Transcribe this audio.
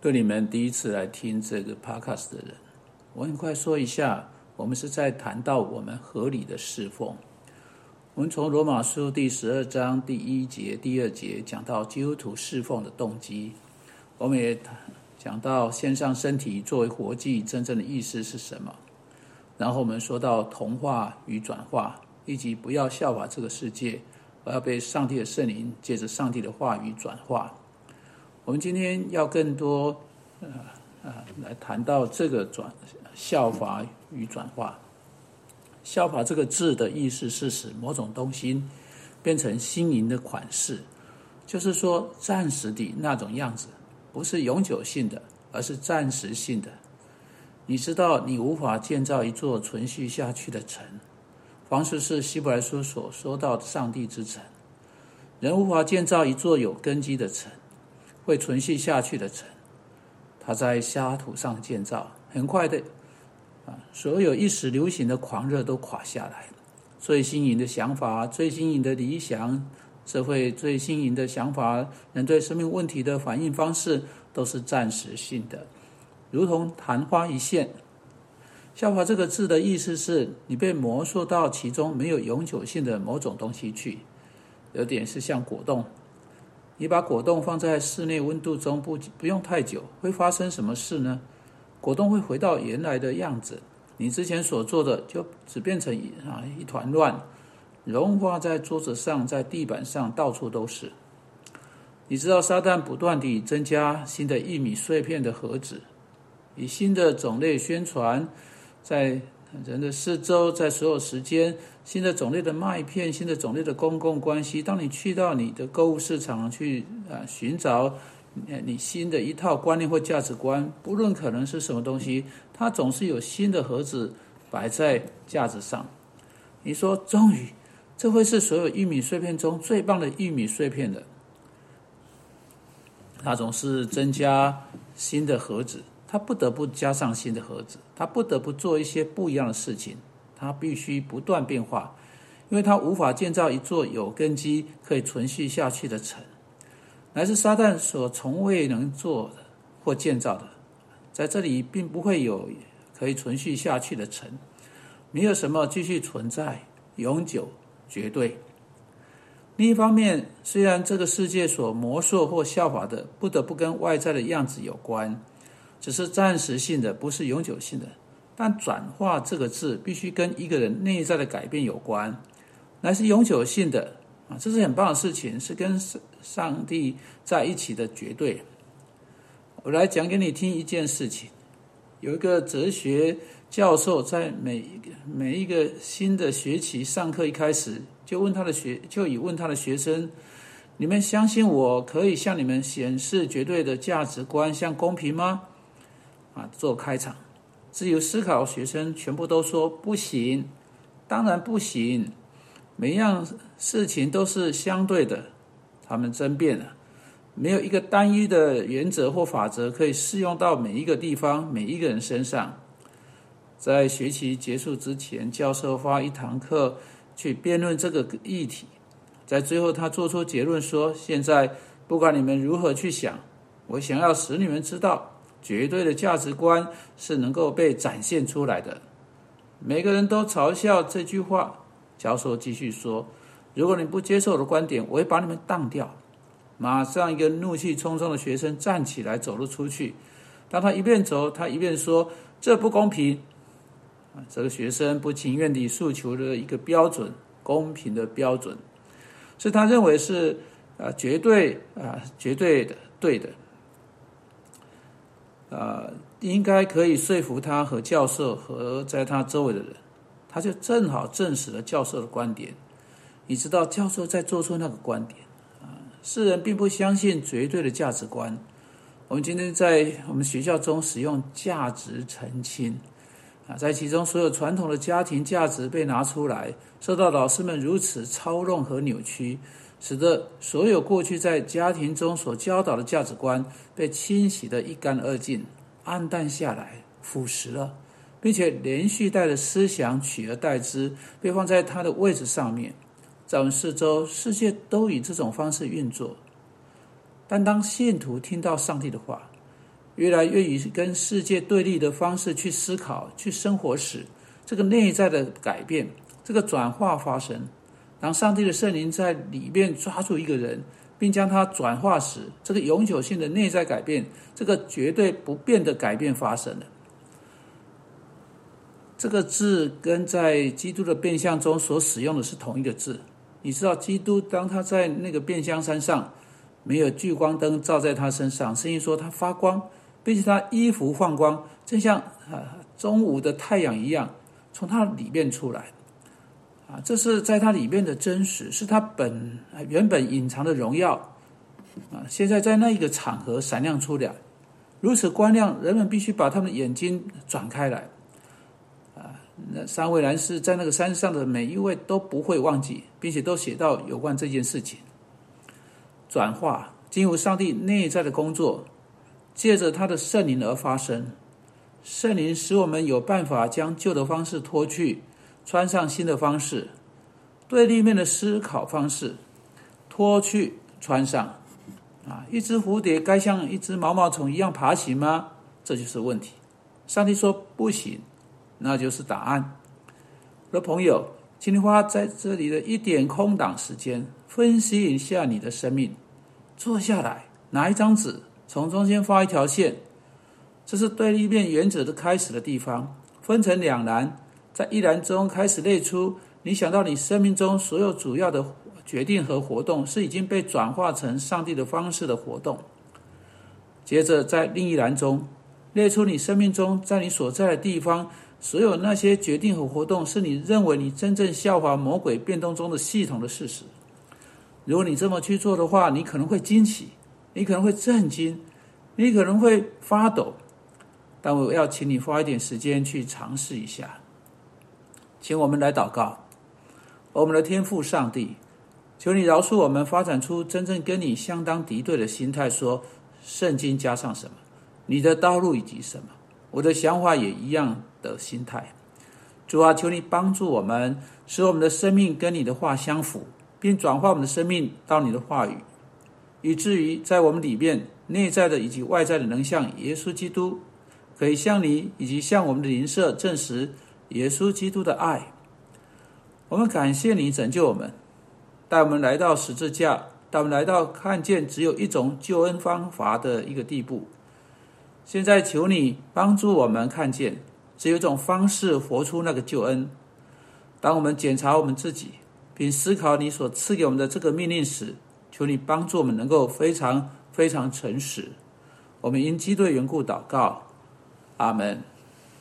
对你们第一次来听这个 podcast 的人，我很快说一下，我们是在谈到我们合理的侍奉。我们从罗马书第十二章第一节、第二节讲到基督徒侍奉的动机，我们也讲到献上身体作为活祭真正的意思是什么。然后我们说到同化与转化，以及不要效法这个世界，而要被上帝的圣灵借着上帝的话语转化。我们今天要更多，呃呃，来谈到这个转效法与转化。效法这个字的意思是使某种东西变成新颖的款式，就是说暂时的那种样子，不是永久性的，而是暂时性的。你知道，你无法建造一座存续下去的城，凡是是希伯来书所说到的上帝之城，人无法建造一座有根基的城。会存续下去的城，它在沙土上建造，很快的，啊，所有一时流行的狂热都垮下来。最新颖的想法，最新颖的理想，社会最新颖的想法，人对生命问题的反应方式，都是暂时性的，如同昙花一现。效法这个字的意思是你被魔术到其中没有永久性的某种东西去，有点是像果冻。你把果冻放在室内温度中不不用太久，会发生什么事呢？果冻会回到原来的样子，你之前所做的就只变成啊一团乱，融化在桌子上，在地板上，到处都是。你知道撒旦不断地增加新的玉米碎片的盒子，以新的种类宣传，在。人的四周，在所有时间，新的种类的麦片，新的种类的公共关系。当你去到你的购物市场去啊寻找你新的一套观念或价值观，不论可能是什么东西，它总是有新的盒子摆在架子上。你说，终于，这会是所有玉米碎片中最棒的玉米碎片的。它总是增加新的盒子。他不得不加上新的盒子，他不得不做一些不一样的事情，它必须不断变化，因为它无法建造一座有根基可以存续下去的城，乃是撒旦所从未能做的或建造的，在这里并不会有可以存续下去的城，没有什么继续存在、永久、绝对。另一方面，虽然这个世界所魔术或效法的不得不跟外在的样子有关。只是暂时性的，不是永久性的。但转化这个字必须跟一个人内在的改变有关，乃是永久性的啊！这是很棒的事情，是跟上帝在一起的绝对。我来讲给你听一件事情：有一个哲学教授在每一个每一个新的学期上课一开始，就问他的学就以问他的学生：你们相信我可以向你们显示绝对的价值观，像公平吗？啊，做开场，自由思考学生全部都说不行，当然不行，每样事情都是相对的，他们争辩了，没有一个单一的原则或法则可以适用到每一个地方、每一个人身上。在学期结束之前，教授花一堂课去辩论这个议题，在最后他做出结论说：现在不管你们如何去想，我想要使你们知道。绝对的价值观是能够被展现出来的。每个人都嘲笑这句话。教授继续说：“如果你不接受我的观点，我会把你们当掉。”马上，一个怒气冲冲的学生站起来走了出去。当他一边走，他一边说：“这不公平。”啊，这个学生不情愿地诉求了一个标准，公平的标准，是他认为是啊绝对啊绝对的对的。呃，应该可以说服他和教授和在他周围的人，他就正好证实了教授的观点。你知道，教授在做出那个观点啊，世人并不相信绝对的价值观。我们今天在我们学校中使用价值澄清啊，在其中所有传统的家庭价值被拿出来，受到老师们如此操弄和扭曲。使得所有过去在家庭中所教导的价值观被清洗得一干二净、暗淡下来、腐蚀了，并且连续带的思想取而代之，被放在他的位置上面。在我们四周，世界都以这种方式运作。但当信徒听到上帝的话，越来越以跟世界对立的方式去思考、去生活时，这个内在的改变、这个转化发生。当上帝的圣灵在里面抓住一个人，并将他转化时，这个永久性的内在改变，这个绝对不变的改变发生了。这个字跟在基督的变相中所使用的是同一个字。你知道，基督当他在那个变相山上，没有聚光灯照在他身上，声音说他发光，并且他衣服放光，正像啊中午的太阳一样，从他里面出来。啊，这是在它里面的真实，是它本原本隐藏的荣耀啊！现在在那一个场合闪亮出来，如此光亮，人们必须把他们的眼睛转开来啊！那三位男士在那个山上的每一位都不会忘记，并且都写到有关这件事情。转化经由上帝内在的工作，借着他的圣灵而发生。圣灵使我们有办法将旧的方式脱去。穿上新的方式，对立面的思考方式，脱去穿上，啊，一只蝴蝶该像一只毛毛虫一样爬行吗？这就是问题。上帝说不行，那就是答案。我的朋友，请你花在这里的一点空档时间，分析一下你的生命。坐下来，拿一张纸，从中间画一条线，这是对立面原则的开始的地方，分成两栏。在一栏中开始列出，你想到你生命中所有主要的决定和活动是已经被转化成上帝的方式的活动。接着在另一栏中列出你生命中在你所在的地方所有那些决定和活动是你认为你真正效法魔鬼变动中的系统的事实。如果你这么去做的话，你可能会惊奇，你可能会震惊，你可能会发抖。但我要请你花一点时间去尝试一下。请我们来祷告，我们的天父上帝，求你饶恕我们发展出真正跟你相当敌对的心态，说圣经加上什么，你的道路以及什么，我的想法也一样的心态。主啊，求你帮助我们，使我们的生命跟你的话相符，并转化我们的生命到你的话语，以至于在我们里面内在的以及外在的能像耶稣基督，可以向你以及向我们的邻舍证实。耶稣基督的爱，我们感谢你拯救我们，带我们来到十字架，带我们来到看见只有一种救恩方法的一个地步。现在求你帮助我们看见，只有一种方式活出那个救恩。当我们检查我们自己，并思考你所赐给我们的这个命令时，求你帮助我们能够非常非常诚实。我们因基督的缘故祷告，阿门。